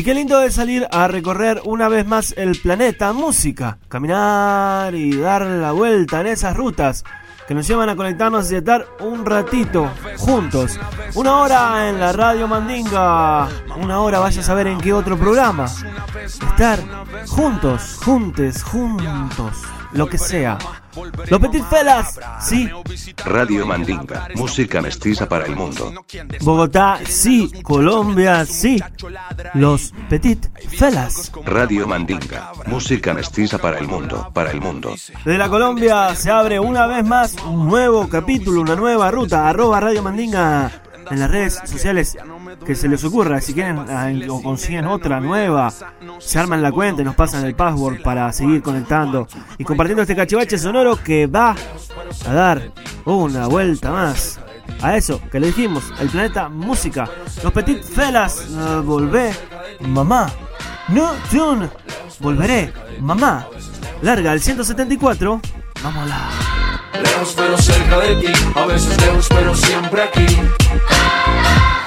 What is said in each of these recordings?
Y qué lindo es salir a recorrer una vez más el planeta música, caminar y dar la vuelta en esas rutas que nos llevan a conectarnos y estar un ratito juntos. Una hora en la radio Mandinga, una hora vaya a saber en qué otro programa. Estar juntos, juntes, juntos, lo que sea. Los Petit Felas, sí. Radio Mandinga, música mestiza para el mundo. Bogotá, sí. Colombia, sí. Los Petit Felas. Radio Mandinga, música mestiza para el mundo, para el mundo. Desde la Colombia se abre una vez más un nuevo capítulo, una nueva ruta, arroba Radio Mandinga en las redes sociales que se les ocurra. Si quieren ah, o consiguen otra nueva, se arman la cuenta y nos pasan el password para seguir conectando y compartiendo este cachivache sonoro que va a dar una vuelta más. A eso que le dijimos, el planeta música. Los Petit Felas, ah, volvé, mamá. No tune, volveré, mamá. Larga el 174, vámonos. Lejos pero cerca de ti, a veces lejos pero siempre aquí.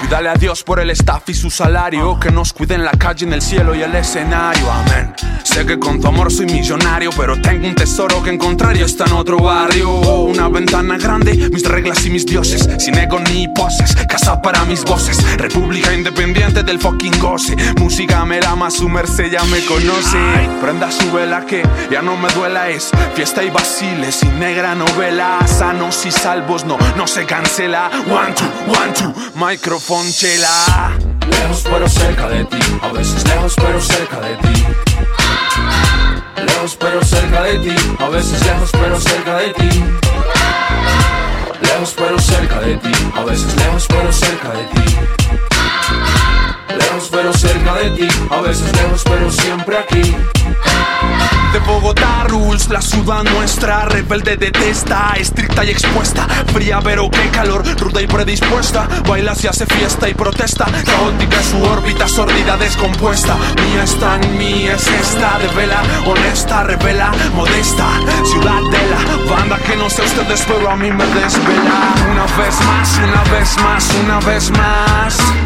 Y dale a Dios por el staff y su salario, que nos cuide en la calle, en el cielo y el escenario, amén. Sé que con tu amor soy millonario, pero tengo un tesoro que encontrar y está en otro barrio. Una ventana grande, mis reglas y mis dioses, sin ego ni poses, casa para mis voces, república independiente del fucking goce. Música me la más su merced ya me conoce. Prenda su vela que ya no me duela, es fiesta y vaciles y negra novela. Sanos y salvos, no, no se cancela. One, two, one, two, microphone Lejos pero cerca de ti, a veces lejos pero cerca de ti. Lejos pero cerca de ti, a veces lejos pero cerca de ti. Lejos pero cerca de ti, a veces lejos pero cerca de ti. Lejos pero cerca de ti, a veces lejos pero siempre aquí. De Bogotá rules, la ciudad nuestra, rebelde detesta, estricta y expuesta, fría pero qué calor, ruda y predispuesta, baila si hace fiesta y protesta, caótica su órbita, sordida, descompuesta, mía es tan mía es esta, de vela, honesta, revela, modesta, ciudadela, banda que no sé ustedes pero a mí me desvela, una vez más, una vez más, una vez más.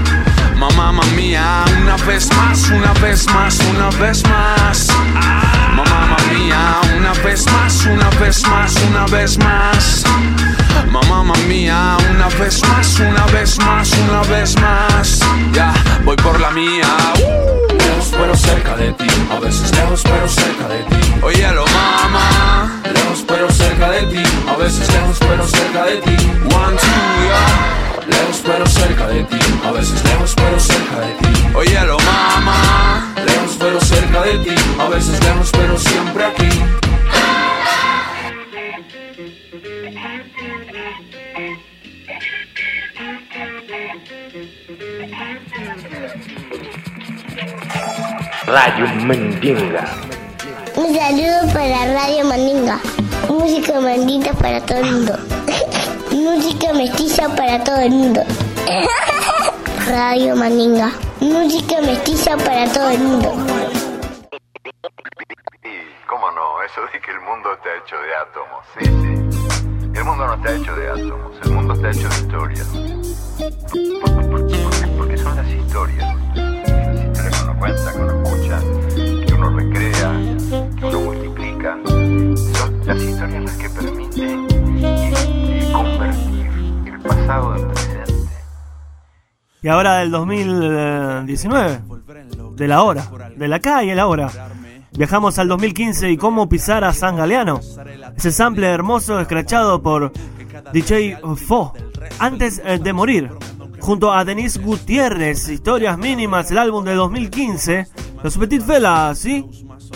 Mamá, mía, una vez más, una vez más, una vez más. Mamá, mía, una vez más, una vez más, una vez más. Mamá, mamá mía, una vez más, una vez más, una vez más. Ya, voy por la mía. Lejos pero cerca de ti, a veces lejos pero cerca de ti. Oye, lo mamá. Lejos pero cerca de ti, a veces lejos pero cerca de ti. One, two, yeah. Lejos pero cerca de ti, a veces lejos pero cerca de ti. Oye, lo mamá. Lejos pero cerca de ti, a veces lejos pero siempre aquí. Radio Mendinga. Un saludo para Radio Mandinga. Música maldita para todo el mundo. Música mestiza para todo el mundo. Radio Mandinga. Música mestiza para todo el mundo. Y ahora del 2019, de la hora, de la acá y el ahora. Viajamos al 2015 y cómo pisar a San Galeano. Ese sample hermoso escrachado por DJ Fo, antes eh, de morir. Junto a Denise Gutiérrez, Historias Mínimas, el álbum de 2015. Los Petit Fellas, ¿sí?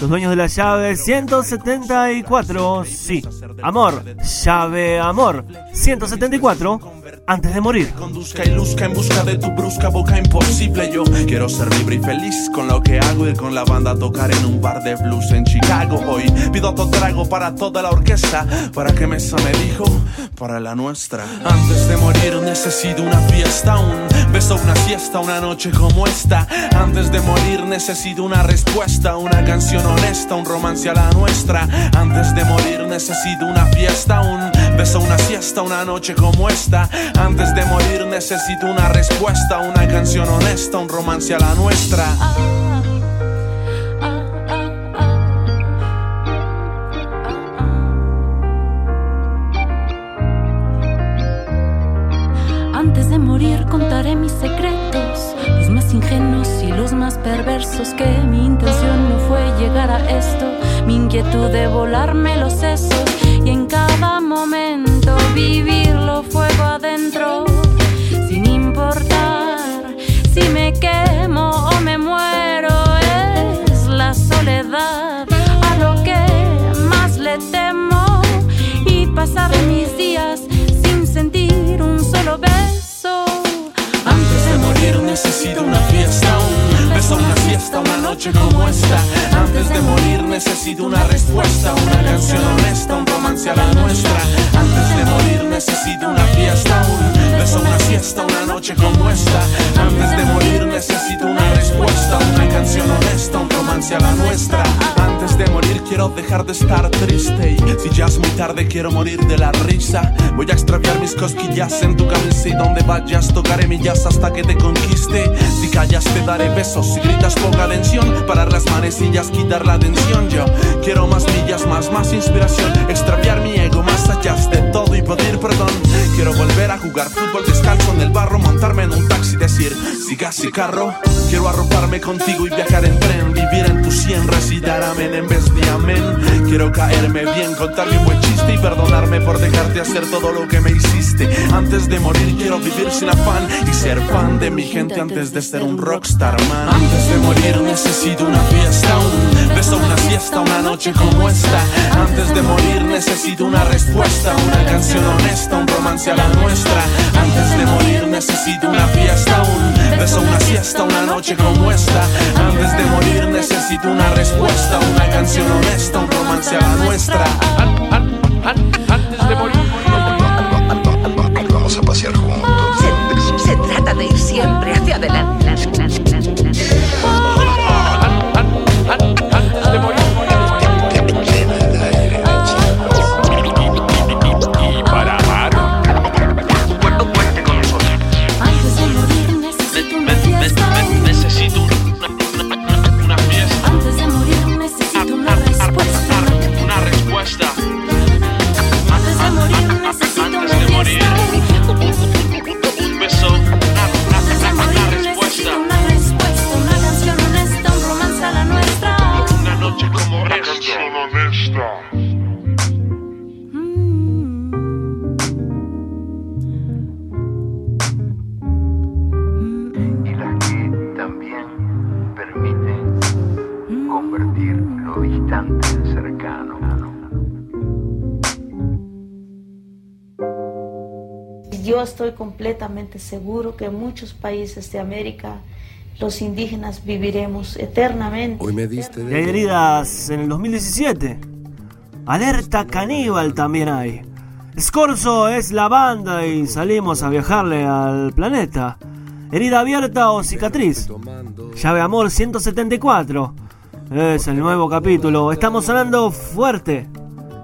Los dueños de la llave 174, sí. Amor, llave amor 174, antes de morir. conduzca y luzca en busca de tu brusca boca imposible. Yo quiero ser libre y feliz con lo que hago, ir con la banda tocar en un bar de blues en Chicago. Hoy pido otro trago para toda la orquesta, para que Mesa me dijo, para la nuestra. Antes de morir necesito una fiesta, un beso, una siesta, una noche como esta. Antes de morir necesito una respuesta, una canción honesta, un romance a la nuestra. Antes de morir necesito una fiesta, un beso, una siesta, una noche como esta. Antes de morir necesito una respuesta, una canción honesta, un romance a la nuestra. Antes de morir contaré mis secretos, los más ingenuos y los más perversos, que mi intención no fue llegar a esto, mi inquietud de volarme los sesos vivirlo fuego adentro, sin importar si me quemo o me muero, es la soledad a lo que más le temo y pasar mis días sin sentir un solo beso. Antes de morir necesito una fiesta, un beso, una fiesta, una noche como esta. Antes de morir necesito una respuesta, una canción honesta, un romance a la nuestra. Antes de morir necesito una fiesta, un beso, una siesta, una noche como esta. Antes de morir necesito una respuesta, una canción honesta, un romance a la nuestra. Antes de morir quiero dejar de estar triste y si ya es muy tarde quiero morir de la risa. Voy a extraviar mis cosquillas en tu camisa y donde vayas tocaré millas hasta que te conquiste. Si callas te daré besos, si gritas ponga atención, parar las manecillas, quitar la tensión. Yo quiero más millas, más, más inspiración, extraviar mi ego más allá de todo y pedir perdón. Quiero volver a jugar fútbol descalzo en el barro, montarme en un taxi, decir siga si carro. Quiero arroparme contigo y viajar en tren, vivir en tu sien, recitar amén en vez de amén. Quiero caerme bien, contarme un buen chiste y perdonarme por dejarte hacer todo lo que me hiciste. Antes de morir quiero vivir sin afán y ser fan de mi gente antes de ser un rockstar man. Antes de morir necesito una una noche como esta. Antes de morir necesito una respuesta, una canción honesta, un romance a la nuestra. Antes de morir necesito una fiesta, un beso, una siesta, una noche como esta. Antes de morir necesito una respuesta, una canción honesta, un romance a la nuestra. Antes de morir. Vamos a pasear juntos. Se, se trata de ir siempre hacia adelante. Completamente seguro que en muchos países de América los indígenas viviremos eternamente. Hoy me diste Y hay heridas en el 2017. Alerta caníbal también hay. Scorzo es la banda y salimos a viajarle al planeta. Herida abierta o cicatriz. Llave Amor 174. Es el nuevo capítulo. Estamos sonando fuerte.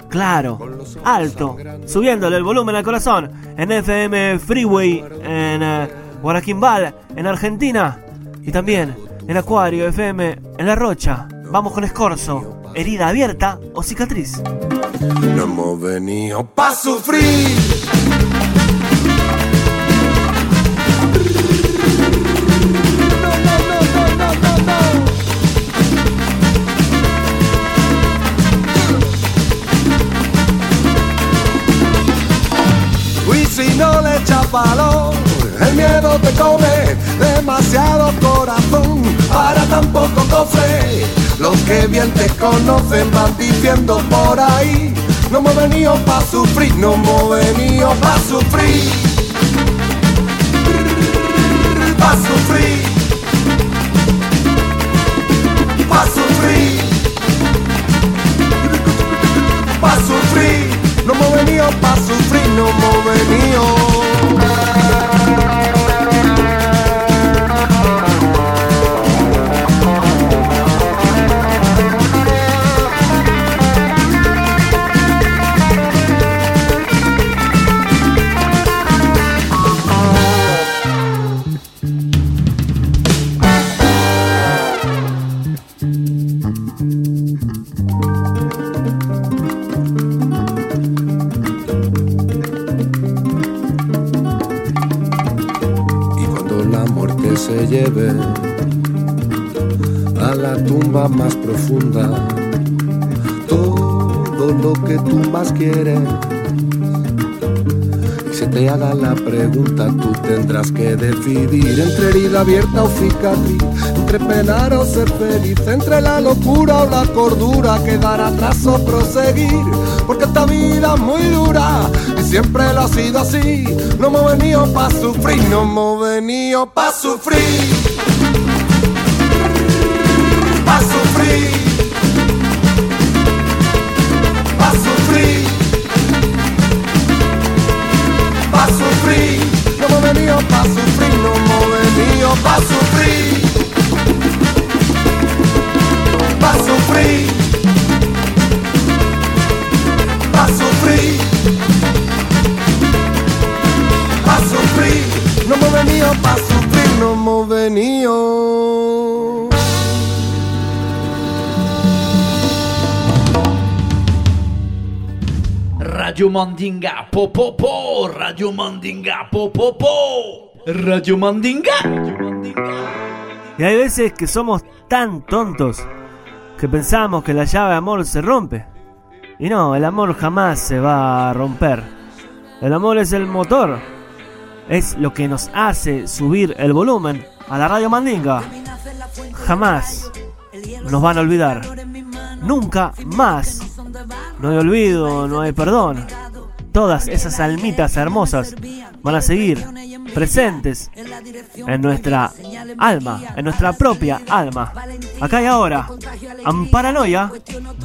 Claro. Alto. Subiéndole el volumen al corazón. En FM Freeway. En eh, Guaraquimbal. En Argentina. Y también en Acuario FM. En La Rocha. Vamos con Escorzo. Herida abierta o cicatriz. No hemos venido pa' sufrir. El miedo te come demasiado corazón para tan poco cofre. Los que bien te conocen van diciendo por ahí, no hemos venido pa' sufrir, no hemos venido pa' sufrir. Pa' sufrir. Pa' sufrir. Pa' sufrir. No hemos venido pa' sufrir, no hemos venido. Y más profunda, todo lo que tú más quieres. Y se te haga la pregunta, tú tendrás que decidir entre herida abierta o cicatriz, entre penar o ser feliz, entre la locura o la cordura, quedar atrás o proseguir, porque esta vida es muy dura y siempre lo ha sido así. No hemos venido pa' sufrir, no hemos venido pa' sufrir. Sufrir. Pa' sufrir. Pa' sufrir. No hemos venido pa' sufrir, no hemos venido pa' sufrir. Pa' sufrir. Pa' sufrir. Pa' sufrir. No hemos venido pa' sufrir, no hemos venido. Radio Mandinga, po po Radio Mandinga, po po po, Radio Mandinga. Y hay veces que somos tan tontos que pensamos que la llave de amor se rompe. Y no, el amor jamás se va a romper. El amor es el motor. Es lo que nos hace subir el volumen a la radio Mandinga. Jamás nos van a olvidar. Nunca más. No hay olvido, no hay perdón. Todas esas almitas hermosas van a seguir presentes en nuestra alma, en nuestra propia alma. Acá y ahora, Amparanoia,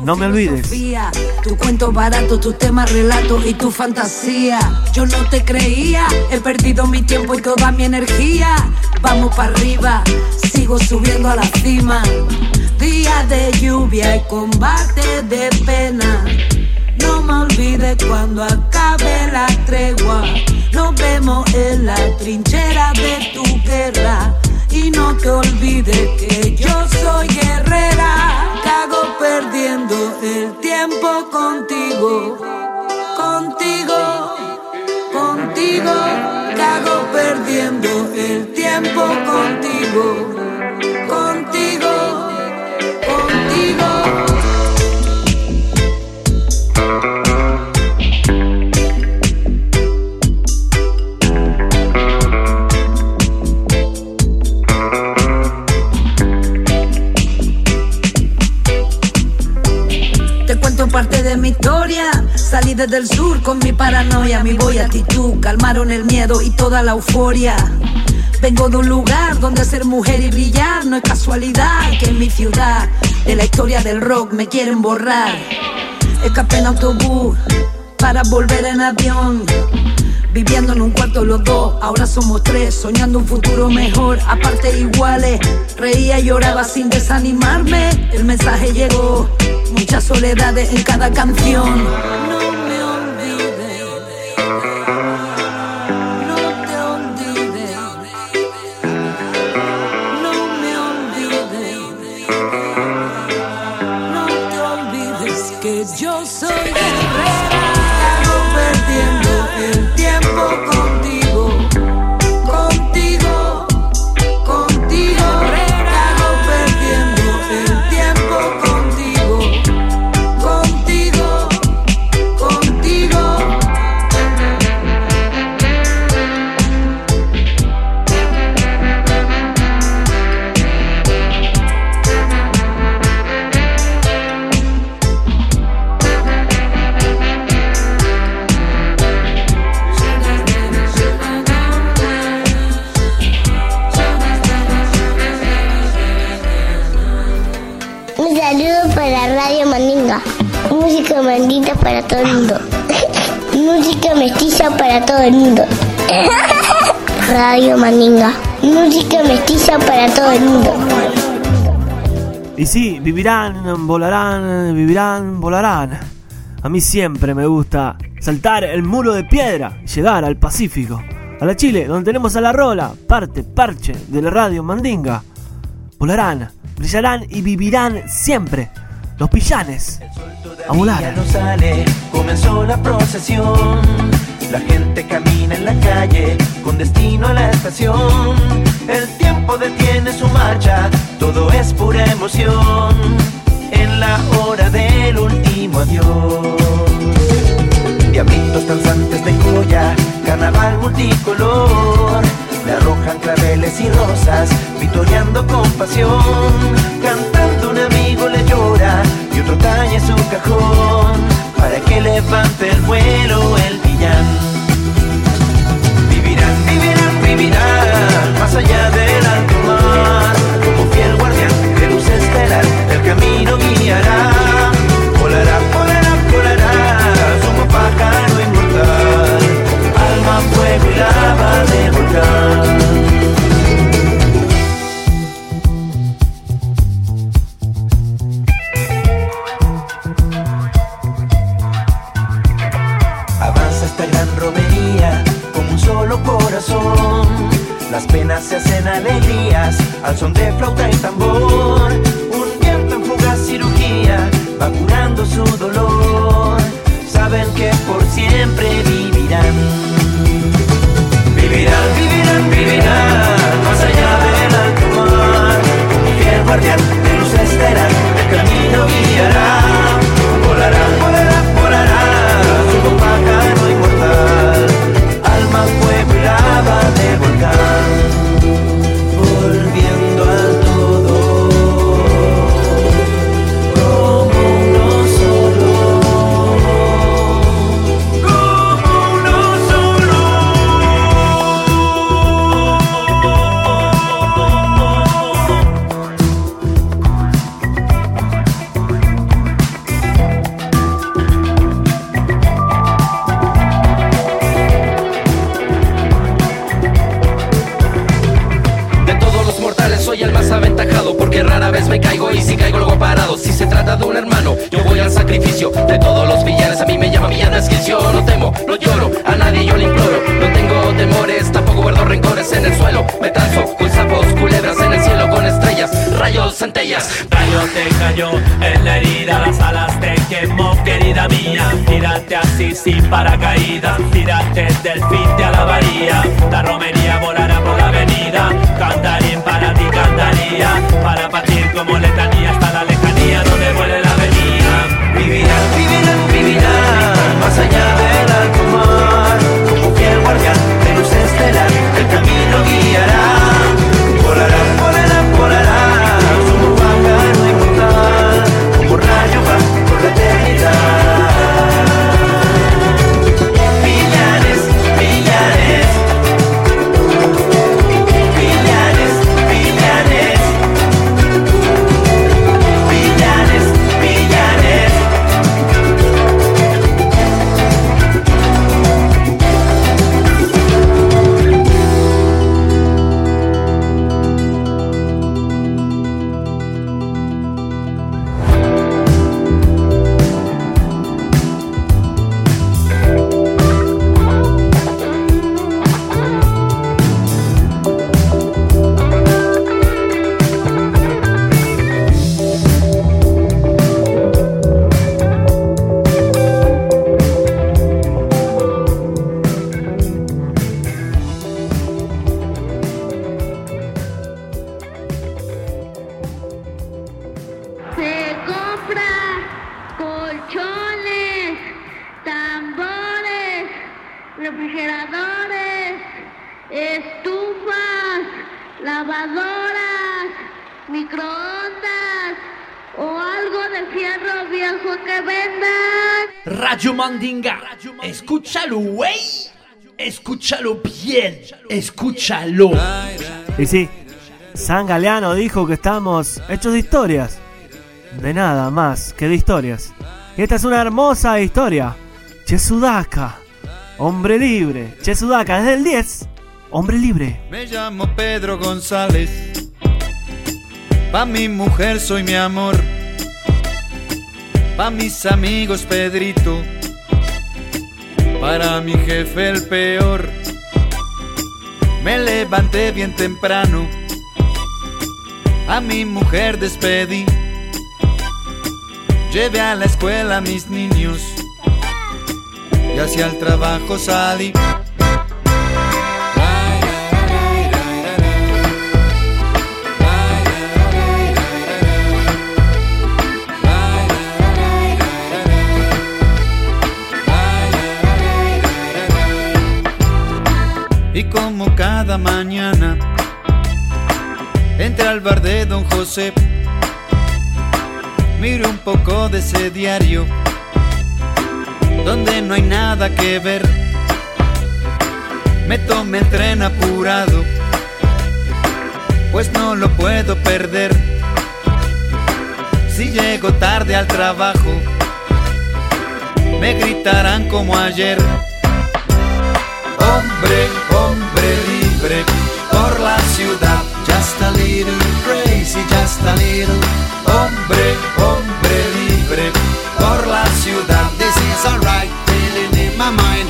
no me olvides. Tu cuento barato, tus temas, relatos y tu fantasía. Yo no te creía, he perdido mi tiempo y toda mi energía. Vamos para arriba, sigo subiendo a la cima. Día de lluvia y combate de pena. No me olvides cuando acabe la tregua. Nos vemos en la trinchera de tu guerra. Y no te olvides que yo soy guerrera. Cago perdiendo el tiempo contigo. Contigo, contigo. Cago perdiendo el tiempo. Contigo, mi historia. Salí desde el sur con mi paranoia, mi voy actitud. Calmaron el miedo y toda la euforia. Vengo de un lugar donde ser mujer y brillar no es casualidad. Que en mi ciudad, de la historia del rock, me quieren borrar. Escapé en autobús para volver en avión. Viviendo en un cuarto los dos, ahora somos tres, soñando un futuro mejor, aparte iguales. Reía y lloraba sin desanimarme, el mensaje llegó, muchas soledades en cada canción. Sí, vivirán, volarán, vivirán, volarán. A mí siempre me gusta saltar el muro de piedra y llegar al Pacífico. A la Chile, donde tenemos a la Rola, parte, parche de la radio Mandinga. Volarán, brillarán y vivirán siempre. Los pillanes. A volar. No sale, comenzó la procesión. La gente camina en la calle con destino a la estación. El tiempo detiene su marcha, todo es pura emoción. En la hora del último adiós. Diablitos danzantes de joya, carnaval multicolor. Le arrojan claveles y rosas, vitoreando con pasión. Cantando un amigo le llora y otro tañe su cajón. Para que levante el vuelo el villán. Más allá alto centellas. Rayo te cayó en la herida, las alas te quemó, querida mía. Tírate así sin paracaídas, tírate del fin te alabaría. La romería volará por la avenida, cantarín para ti cantaría. Para partir como letanía viejo que vendan. Radio Mandinga, escúchalo, güey. Escúchalo bien, escúchalo. Y sí, San Galeano dijo que estamos hechos de historias. De nada más que de historias. Y esta es una hermosa historia. Chesudaka, hombre libre. Chesudaka, desde el 10, hombre libre. Me llamo Pedro González. Pa' mi mujer soy mi amor. Pa' mis amigos Pedrito. Para mi jefe el peor. Me levanté bien temprano. A mi mujer despedí. Llevé a la escuela a mis niños. Y hacia el trabajo salí. Cada mañana entré al bar de Don José, miro un poco de ese diario donde no hay nada que ver. Me tomé el tren apurado, pues no lo puedo perder. Si llego tarde al trabajo, me gritarán como ayer. Hombre Hombre, hombre libre por la ciudad. This is alright, feeling in my mind.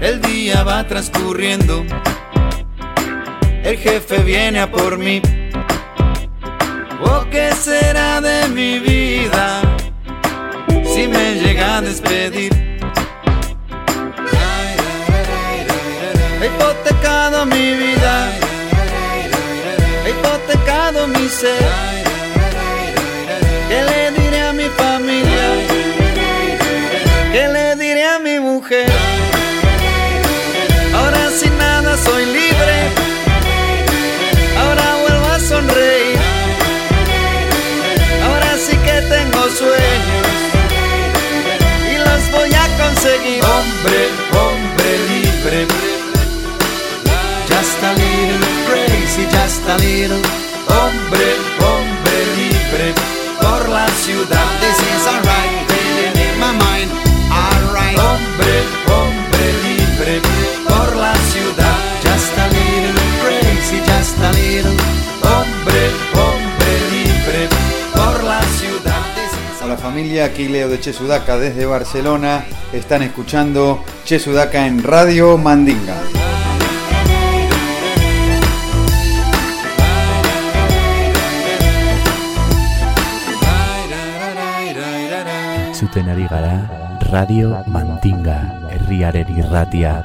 El día va transcurriendo. El jefe viene a por mí. Familia, aquí Leo de Chesudaca desde Barcelona. Están escuchando Chesudaca en Radio Mandinga. Zuten ari gara Radio Mandinga, herriaren irratia.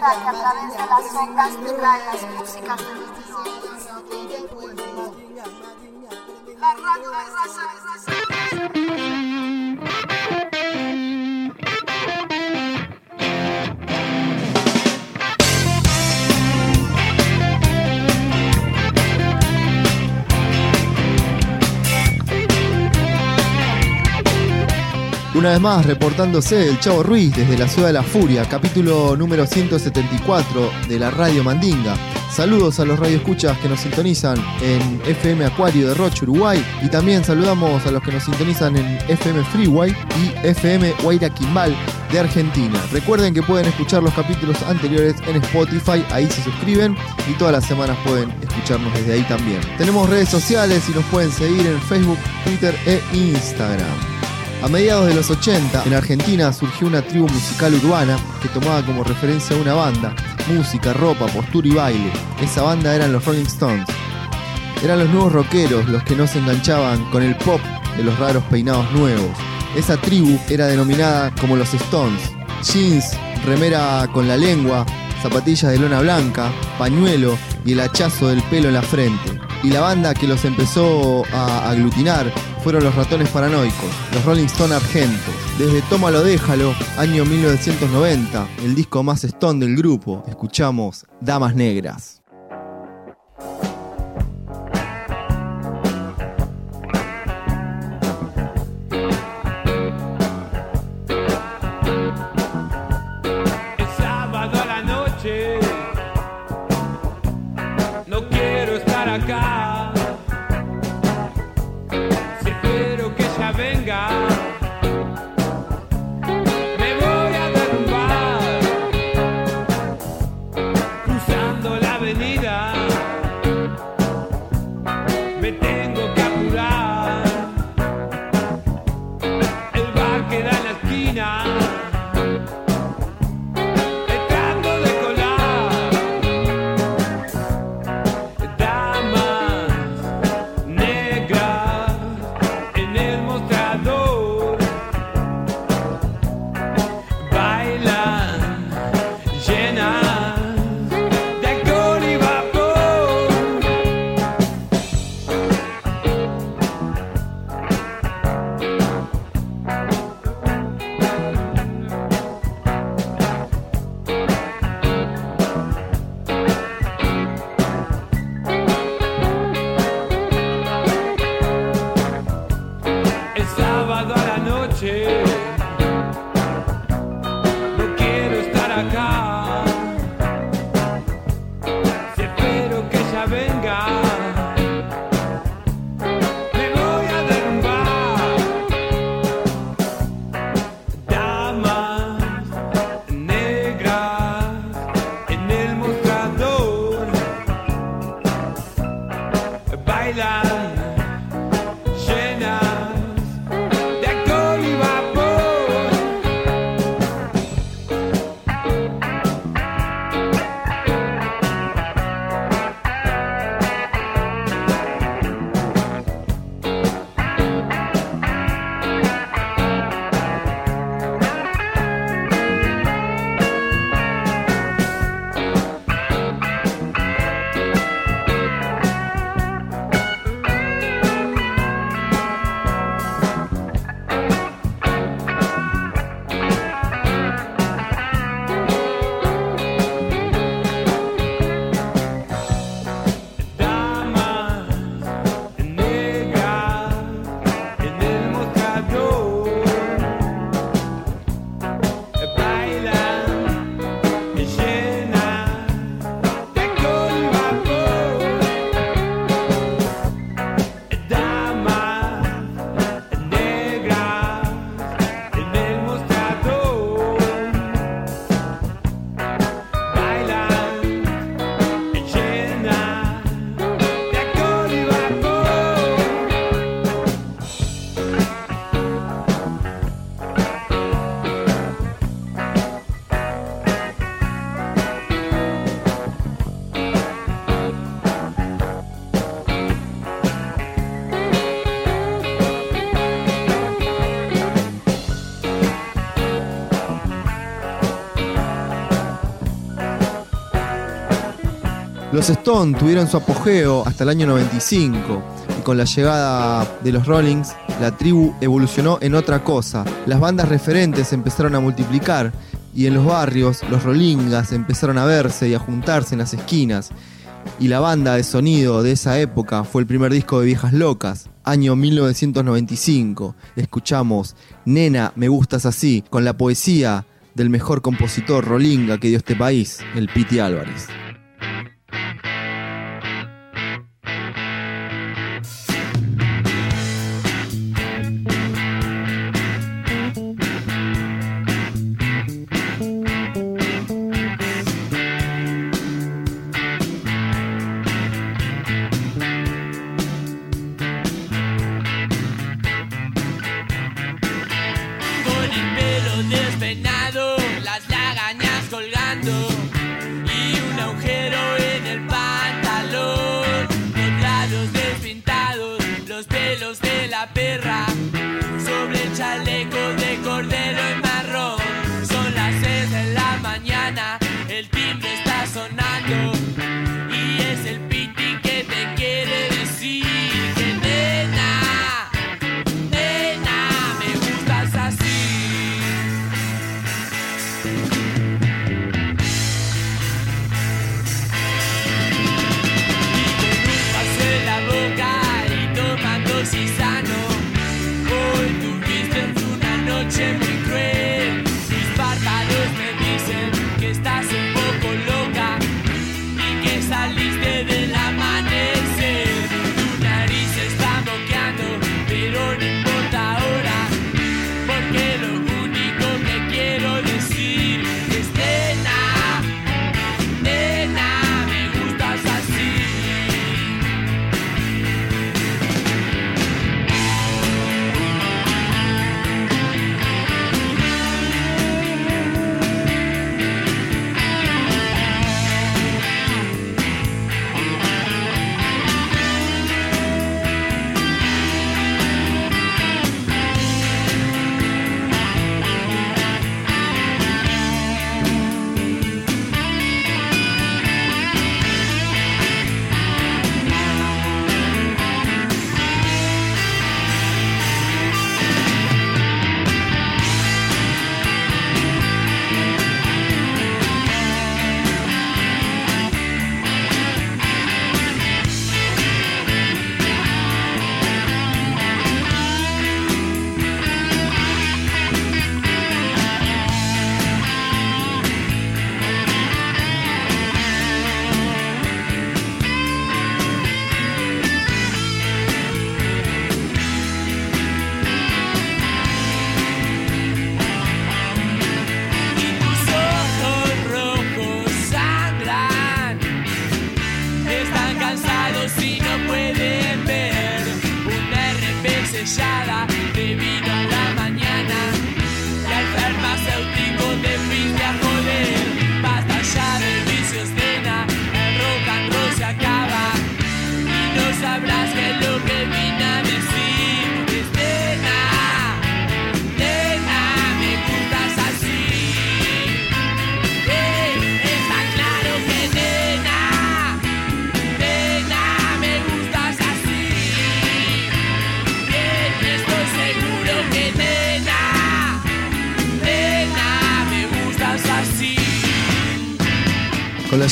Que a través de las ondas trae las músicas del mundo. La radio de Una vez más, reportándose el Chavo Ruiz desde la Ciudad de la Furia, capítulo número 174 de la Radio Mandinga. Saludos a los radioescuchas que nos sintonizan en FM Acuario de Roche, Uruguay. Y también saludamos a los que nos sintonizan en FM Freeway y FM Guairaquimbal de Argentina. Recuerden que pueden escuchar los capítulos anteriores en Spotify, ahí se suscriben y todas las semanas pueden escucharnos desde ahí también. Tenemos redes sociales y nos pueden seguir en Facebook, Twitter e Instagram. A mediados de los 80, en Argentina surgió una tribu musical urbana que tomaba como referencia una banda, música, ropa, postura y baile. Esa banda eran los Rolling Stones. Eran los nuevos rockeros los que no se enganchaban con el pop de los raros peinados nuevos. Esa tribu era denominada como los Stones. Jeans, remera con la lengua, zapatillas de lona blanca, pañuelo y el hachazo del pelo en la frente. Y la banda que los empezó a aglutinar fueron los ratones paranoicos, los Rolling Stone argentos. Desde Tómalo Déjalo, año 1990, el disco más stone del grupo, escuchamos Damas Negras. Los Stones tuvieron su apogeo hasta el año 95 y con la llegada de los Rollings, la tribu evolucionó en otra cosa. Las bandas referentes empezaron a multiplicar y en los barrios los Rollingas empezaron a verse y a juntarse en las esquinas. Y la banda de sonido de esa época fue el primer disco de Viejas Locas, año 1995. Escuchamos Nena, me gustas así, con la poesía del mejor compositor Rollinga que dio este país, el Piti Álvarez.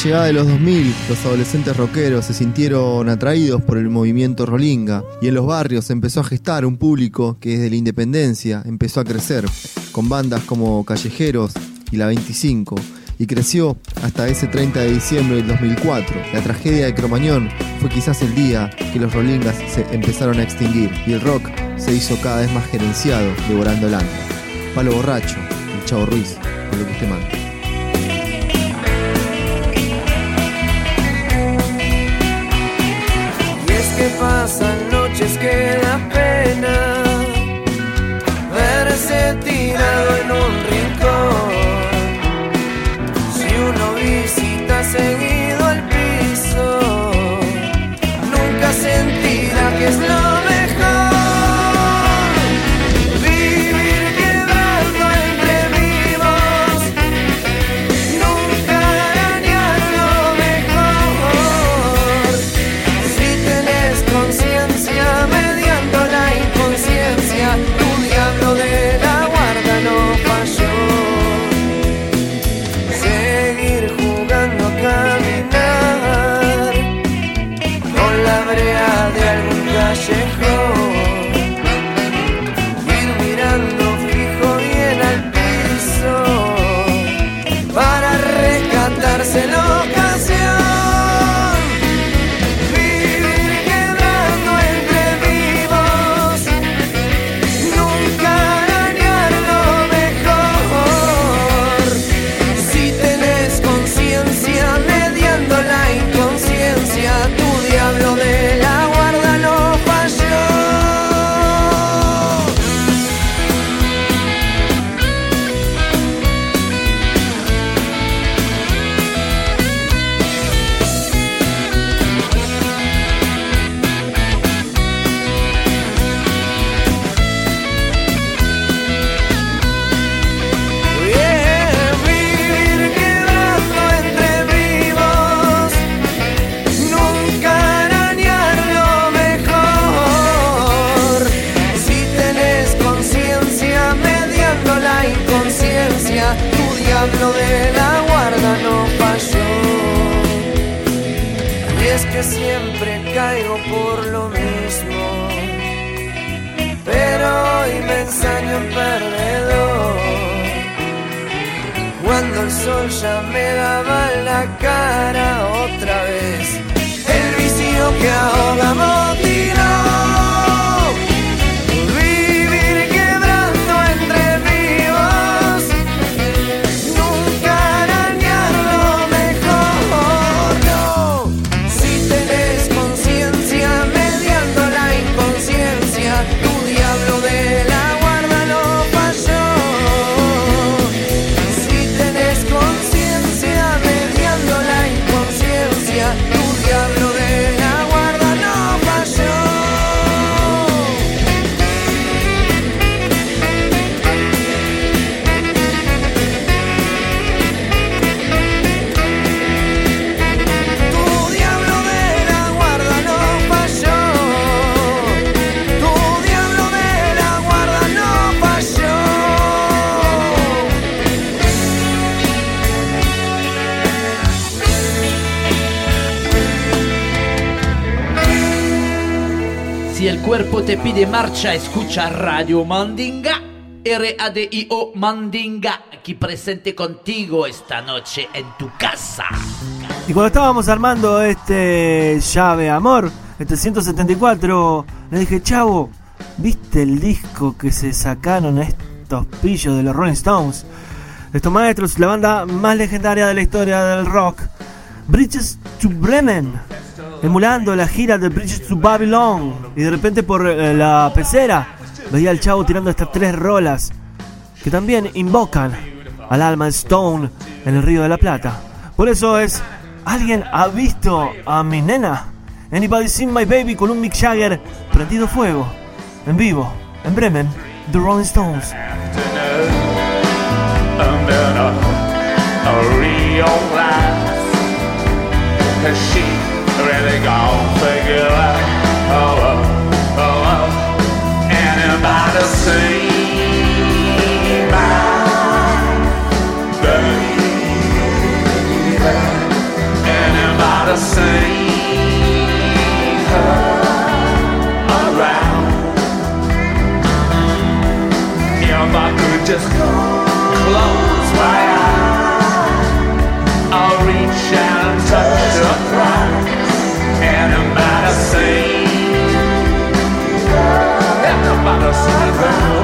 Llegada de los 2000, los adolescentes rockeros se sintieron atraídos por el movimiento Rolinga y en los barrios se empezó a gestar un público que desde la independencia empezó a crecer, con bandas como Callejeros y La 25, y creció hasta ese 30 de diciembre del 2004. La tragedia de Cromañón fue quizás el día que los Rolingas se empezaron a extinguir y el rock se hizo cada vez más gerenciado, devorando el anda. Palo Borracho, el Chavo Ruiz, con lo que usted manda. Que pasan noches que da de la guarda no falló. Y es que siempre caigo por lo mismo. Pero hoy me ensaño en perdedor. Cuando el sol ya me daba la cara otra vez. El vicio que ahoga te pide marcha, escucha Radio Mandinga. R-A-D-I-O Mandinga, aquí presente contigo esta noche en tu casa. Y cuando estábamos armando este llave amor, este 174, le dije, chavo, ¿viste el disco que se sacaron estos pillos de los Rolling Stones? Estos maestros, la banda más legendaria de la historia del rock, Bridges to Bremen, emulando la gira de Bridges to Babylon. Y de repente por eh, la pecera veía al chavo tirando estas tres rolas que también invocan al alma Stone en el Río de la Plata. Por eso es, ¿alguien ha visto a mi nena? Anybody seen my baby con un Mick Jagger prendido fuego, en vivo, en Bremen, The Rolling Stones. Gone figure out? Oh, oh, oh, oh. Anybody see my baby? Anybody see her around? If I could just close around.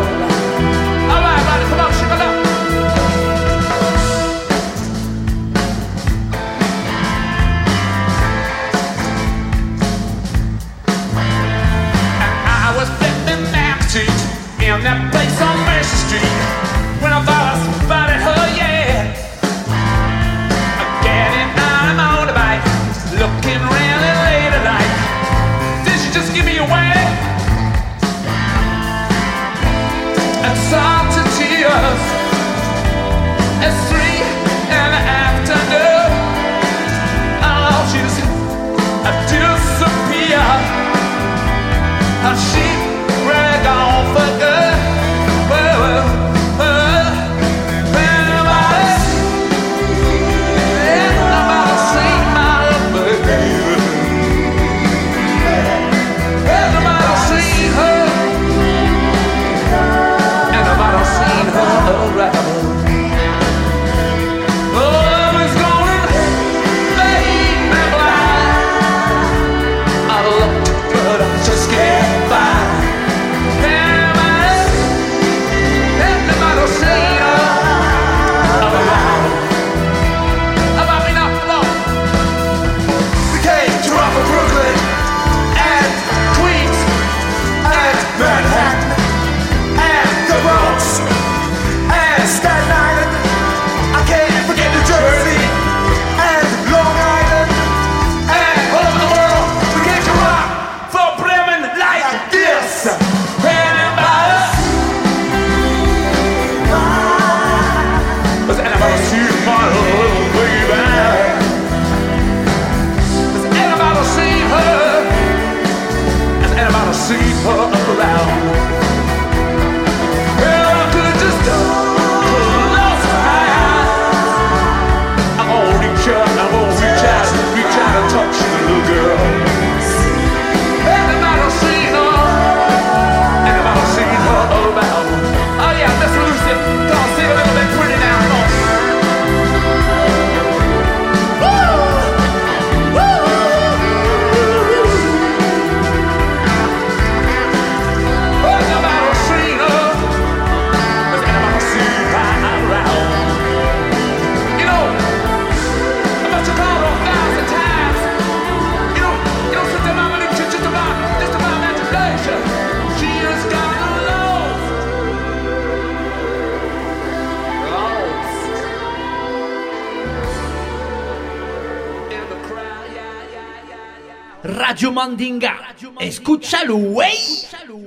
Mandinga. Escúchalo, güey.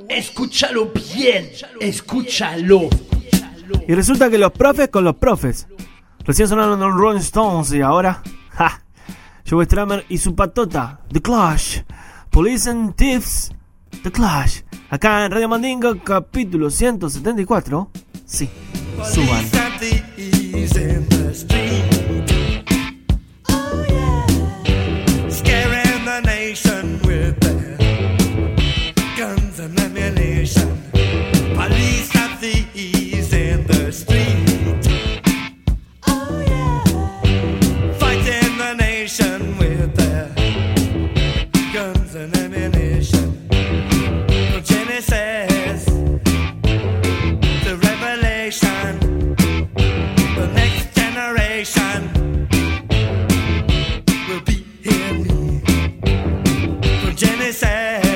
Escúchalo bien. Escúchalo. Y resulta que los profes con los profes. Recién sonaron los Rolling Stones y ahora. ¡Ja! Joe Stramer y su patota. The Clash. Police and Thieves. The Clash. Acá en Radio Mandinga, capítulo 174. Sí, suban. sincère.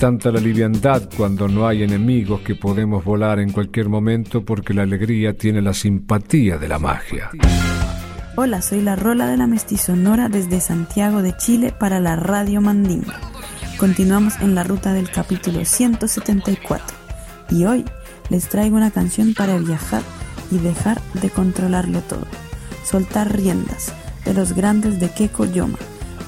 Tanta la liviandad cuando no hay enemigos que podemos volar en cualquier momento porque la alegría tiene la simpatía de la magia. Hola, soy la Rola de la Mestizonora desde Santiago de Chile para la Radio Mandinga. Continuamos en la ruta del capítulo 174 y hoy les traigo una canción para viajar y dejar de controlarlo todo. Soltar riendas de los grandes de Keko Yoma,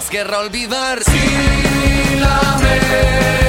que jamás querrá olvidar. Si la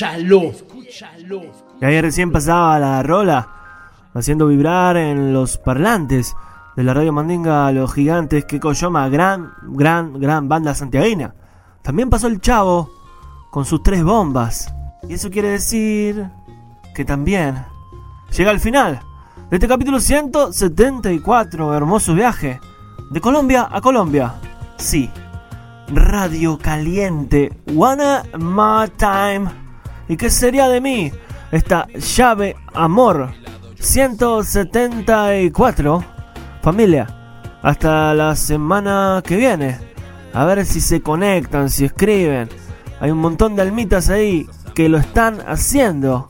escúchalo. Y ahí recién pasaba la rola, haciendo vibrar en los parlantes de la radio Mandinga a los gigantes que Coyoma, gran, gran, gran banda santiaguina. También pasó el Chavo con sus tres bombas. Y eso quiere decir que también llega al final de este capítulo 174, hermoso viaje de Colombia a Colombia. Sí, Radio Caliente, One More Time. ¿Y qué sería de mí? Esta llave amor 174. Familia, hasta la semana que viene. A ver si se conectan, si escriben. Hay un montón de almitas ahí que lo están haciendo.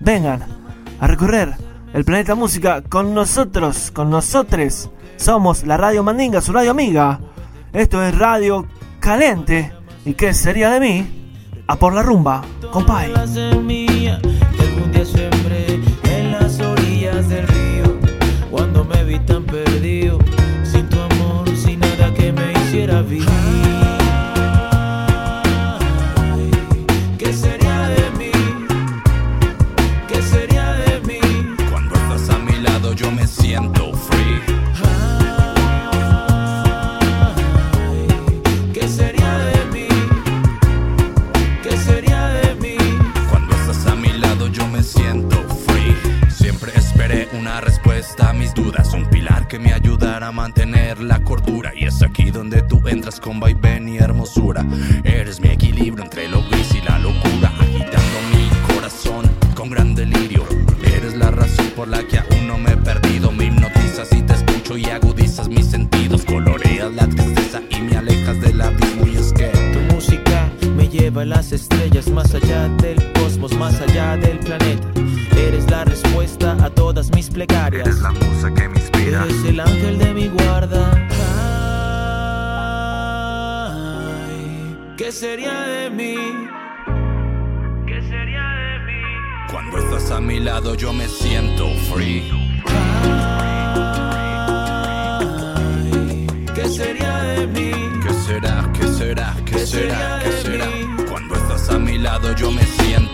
Vengan a recorrer el planeta música con nosotros, con nosotres. Somos la Radio Mandinga, su radio amiga. Esto es Radio Caliente. ¿Y qué sería de mí? A por la rumba, compay. Dudas, un pilar que me ayudara a mantener la cordura. Y es aquí donde tú entras con vaivén y hermosura. Eres mi equilibrio entre lo gris y la locura, agitando mi corazón con gran delirio. Eres la razón por la que aún no me he perdido. Me hipnotizas y te escucho y agudizas mis sentidos. Coloreas la tristeza y me alejas del abismo. Lleva a las estrellas, más allá del cosmos, más allá del planeta. Eres la respuesta a todas mis plegarias. Eres la musa que me inspira. Eres el ángel de mi guarda. Ay, ¿Qué sería de mí? ¿Qué sería de mí? cuando estás a mi lado yo me siento free. ¿Qué sería de mí? ¿Qué será? ¿Qué será? ¿Qué será? ¿Qué será? Cuando estás a mi lado yo me siento